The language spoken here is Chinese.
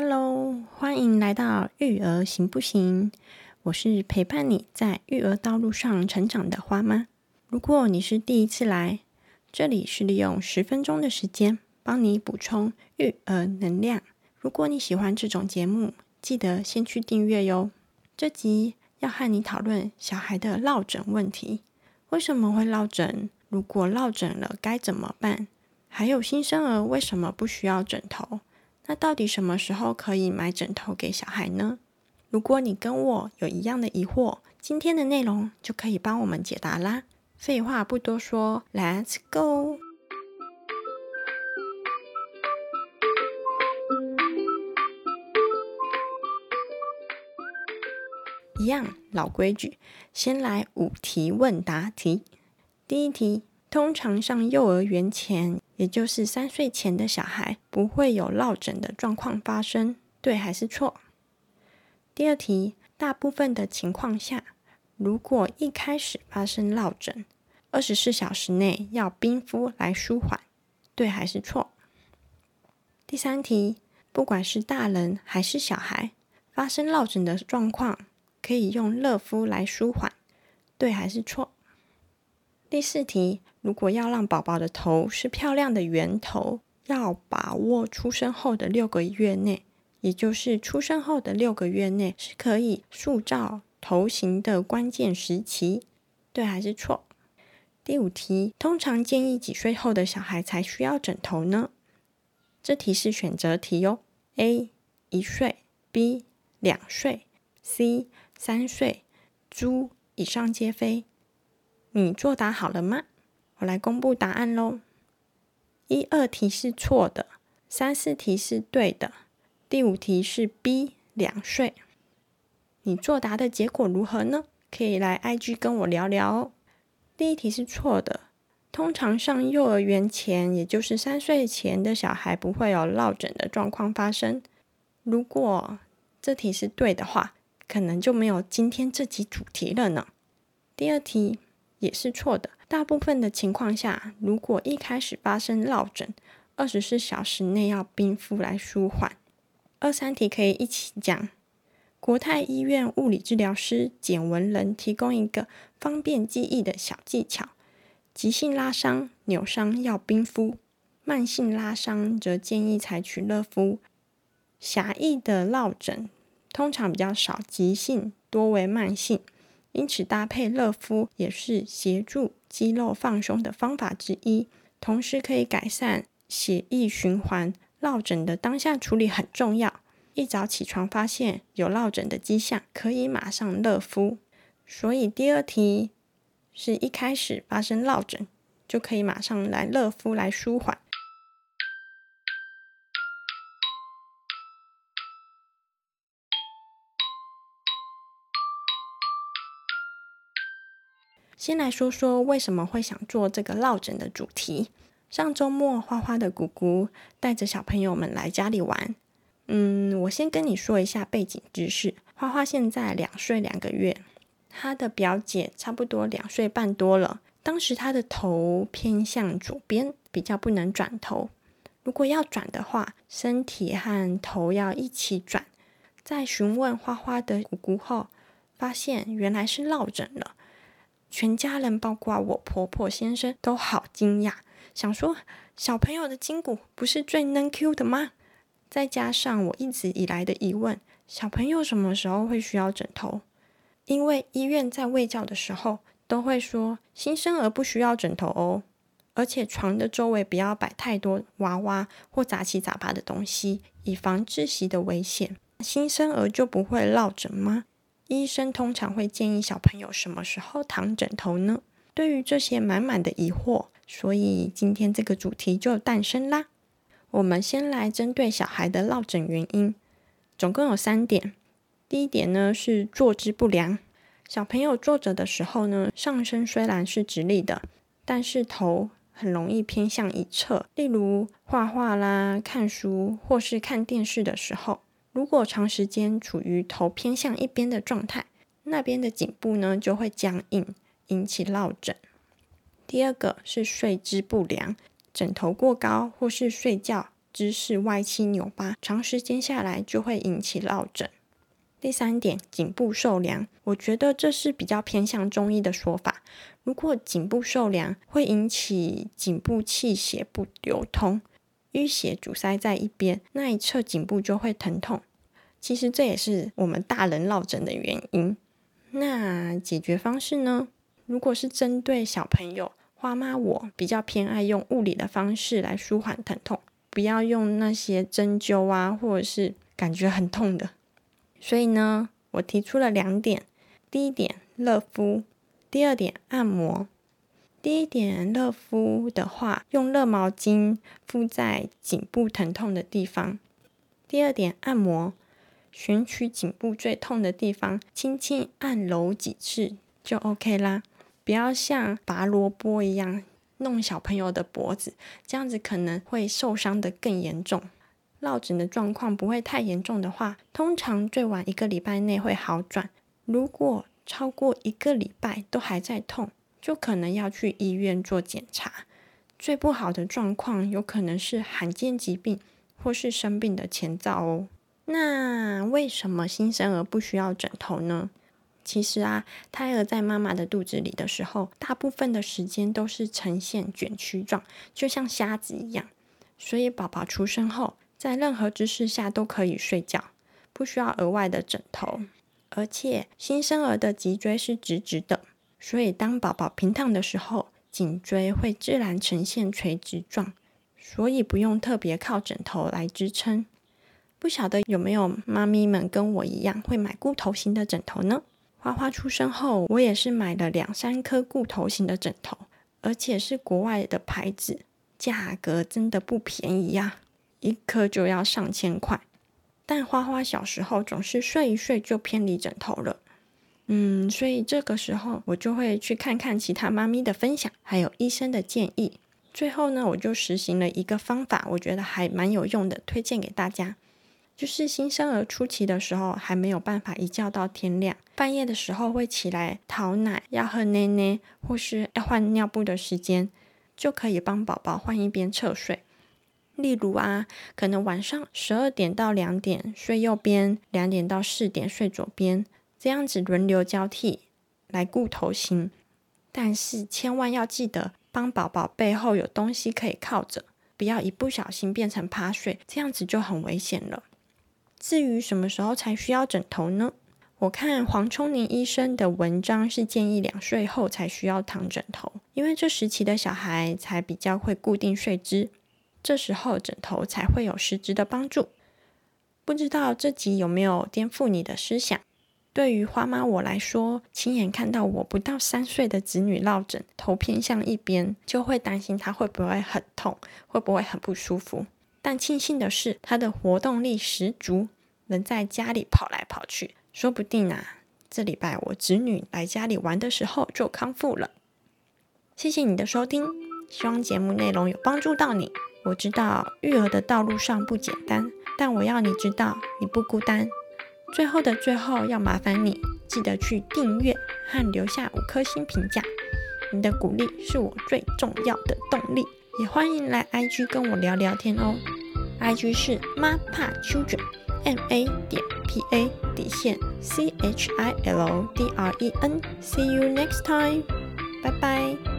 Hello，欢迎来到育儿行不行？我是陪伴你在育儿道路上成长的花妈。如果你是第一次来，这里是利用十分钟的时间帮你补充育儿能量。如果你喜欢这种节目，记得先去订阅哟。这集要和你讨论小孩的落枕问题。为什么会落枕？如果落枕了该怎么办？还有新生儿为什么不需要枕头？那到底什么时候可以买枕头给小孩呢？如果你跟我有一样的疑惑，今天的内容就可以帮我们解答啦。废话不多说，Let's go！一样老规矩，先来五题问答题。第一题：通常上幼儿园前。也就是三岁前的小孩不会有落枕的状况发生，对还是错？第二题，大部分的情况下，如果一开始发生落枕，二十四小时内要冰敷来舒缓，对还是错？第三题，不管是大人还是小孩，发生落枕的状况，可以用热敷来舒缓，对还是错？第四题，如果要让宝宝的头是漂亮的圆头，要把握出生后的六个月内，也就是出生后的六个月内是可以塑造头型的关键时期，对还是错？第五题，通常建议几岁后的小孩才需要枕头呢？这题是选择题哟，A 一岁，B 两岁，C 三岁，猪以上皆非。你作答好了吗？我来公布答案喽。一二题是错的，三四题是对的，第五题是 B 两岁。你作答的结果如何呢？可以来 IG 跟我聊聊哦。第一题是错的，通常上幼儿园前，也就是三岁前的小孩不会有落枕的状况发生。如果这题是对的话，可能就没有今天这集主题了呢。第二题。也是错的。大部分的情况下，如果一开始发生落枕，二十四小时内要冰敷来舒缓。二三题可以一起讲。国泰医院物理治疗师简文仁提供一个方便记忆的小技巧：急性拉伤、扭伤要冰敷，慢性拉伤则建议采取热敷。狭义的落枕通常比较少，急性多为慢性。因此，搭配热敷也是协助肌肉放松的方法之一，同时可以改善血液循环。落枕的当下处理很重要，一早起床发现有落枕的迹象，可以马上热敷。所以第二题是一开始发生落枕，就可以马上来热敷来舒缓。先来说说为什么会想做这个落枕的主题。上周末，花花的姑姑带着小朋友们来家里玩。嗯，我先跟你说一下背景知识。花花现在两岁两个月，她的表姐差不多两岁半多了。当时她的头偏向左边，比较不能转头。如果要转的话，身体和头要一起转。在询问花花的姑姑后，发现原来是落枕了。全家人，包括我婆婆、先生，都好惊讶，想说小朋友的筋骨不是最嫩 Q 的吗？再加上我一直以来的疑问：小朋友什么时候会需要枕头？因为医院在喂教的时候都会说新生儿不需要枕头哦，而且床的周围不要摆太多娃娃或杂七杂八的东西，以防窒息的危险。新生儿就不会落枕吗？医生通常会建议小朋友什么时候躺枕头呢？对于这些满满的疑惑，所以今天这个主题就诞生啦。我们先来针对小孩的落枕原因，总共有三点。第一点呢是坐姿不良，小朋友坐着的时候呢，上身虽然是直立的，但是头很容易偏向一侧，例如画画啦、看书或是看电视的时候。如果长时间处于头偏向一边的状态，那边的颈部呢就会僵硬，引起落枕。第二个是睡姿不良，枕头过高或是睡觉姿势歪七扭八，长时间下来就会引起落枕。第三点，颈部受凉，我觉得这是比较偏向中医的说法。如果颈部受凉，会引起颈部气血不流通，淤血阻塞在一边，那一侧颈部就会疼痛。其实这也是我们大人落枕的原因。那解决方式呢？如果是针对小朋友，花妈我比较偏爱用物理的方式来舒缓疼痛，不要用那些针灸啊，或者是感觉很痛的。所以呢，我提出了两点：第一点热敷，第二点按摩。第一点热敷的话，用热毛巾敷在颈部疼痛的地方；第二点按摩，选取颈部最痛的地方，轻轻按揉几次就 OK 啦。不要像拔萝卜一样弄小朋友的脖子，这样子可能会受伤的更严重。落枕的状况不会太严重的话，通常最晚一个礼拜内会好转。如果超过一个礼拜都还在痛，就可能要去医院做检查。最不好的状况有可能是罕见疾病或是生病的前兆哦。那为什么新生儿不需要枕头呢？其实啊，胎儿在妈妈的肚子里的时候，大部分的时间都是呈现卷曲状，就像虾子一样。所以宝宝出生后，在任何姿势下都可以睡觉，不需要额外的枕头。而且新生儿的脊椎是直直的，所以当宝宝平躺的时候，颈椎会自然呈现垂直状，所以不用特别靠枕头来支撑。不晓得有没有妈咪们跟我一样会买固头型的枕头呢？花花出生后，我也是买了两三颗固头型的枕头，而且是国外的牌子，价格真的不便宜呀。一颗就要上千块，但花花小时候总是睡一睡就偏离枕头了，嗯，所以这个时候我就会去看看其他妈咪的分享，还有医生的建议。最后呢，我就实行了一个方法，我觉得还蛮有用的，推荐给大家。就是新生儿初期的时候，还没有办法一觉到天亮，半夜的时候会起来讨奶，要喝奶奶，或是要换尿布的时间，就可以帮宝宝换一边侧睡。例如啊，可能晚上十二点到两点睡右边，两点到四点睡左边，这样子轮流交替来顾头型。但是千万要记得帮宝宝背后有东西可以靠着，不要一不小心变成趴睡，这样子就很危险了。至于什么时候才需要枕头呢？我看黄聪宁医生的文章是建议两岁后才需要躺枕头，因为这时期的小孩才比较会固定睡姿。这时候枕头才会有实质的帮助。不知道这集有没有颠覆你的思想？对于花妈我来说，亲眼看到我不到三岁的子女落枕，头偏向一边，就会担心他会不会很痛，会不会很不舒服。但庆幸的是，他的活动力十足，能在家里跑来跑去，说不定啊，这礼拜我子女来家里玩的时候就康复了。谢谢你的收听，希望节目内容有帮助到你。我知道育儿的道路上不简单，但我要你知道你不孤单。最后的最后，要麻烦你记得去订阅和留下五颗星评价，你的鼓励是我最重要的动力。也欢迎来 IG 跟我聊聊天哦，IG 是 m a p a children m a 点 p a 底线 C H I L D R E N，See you next time，拜拜。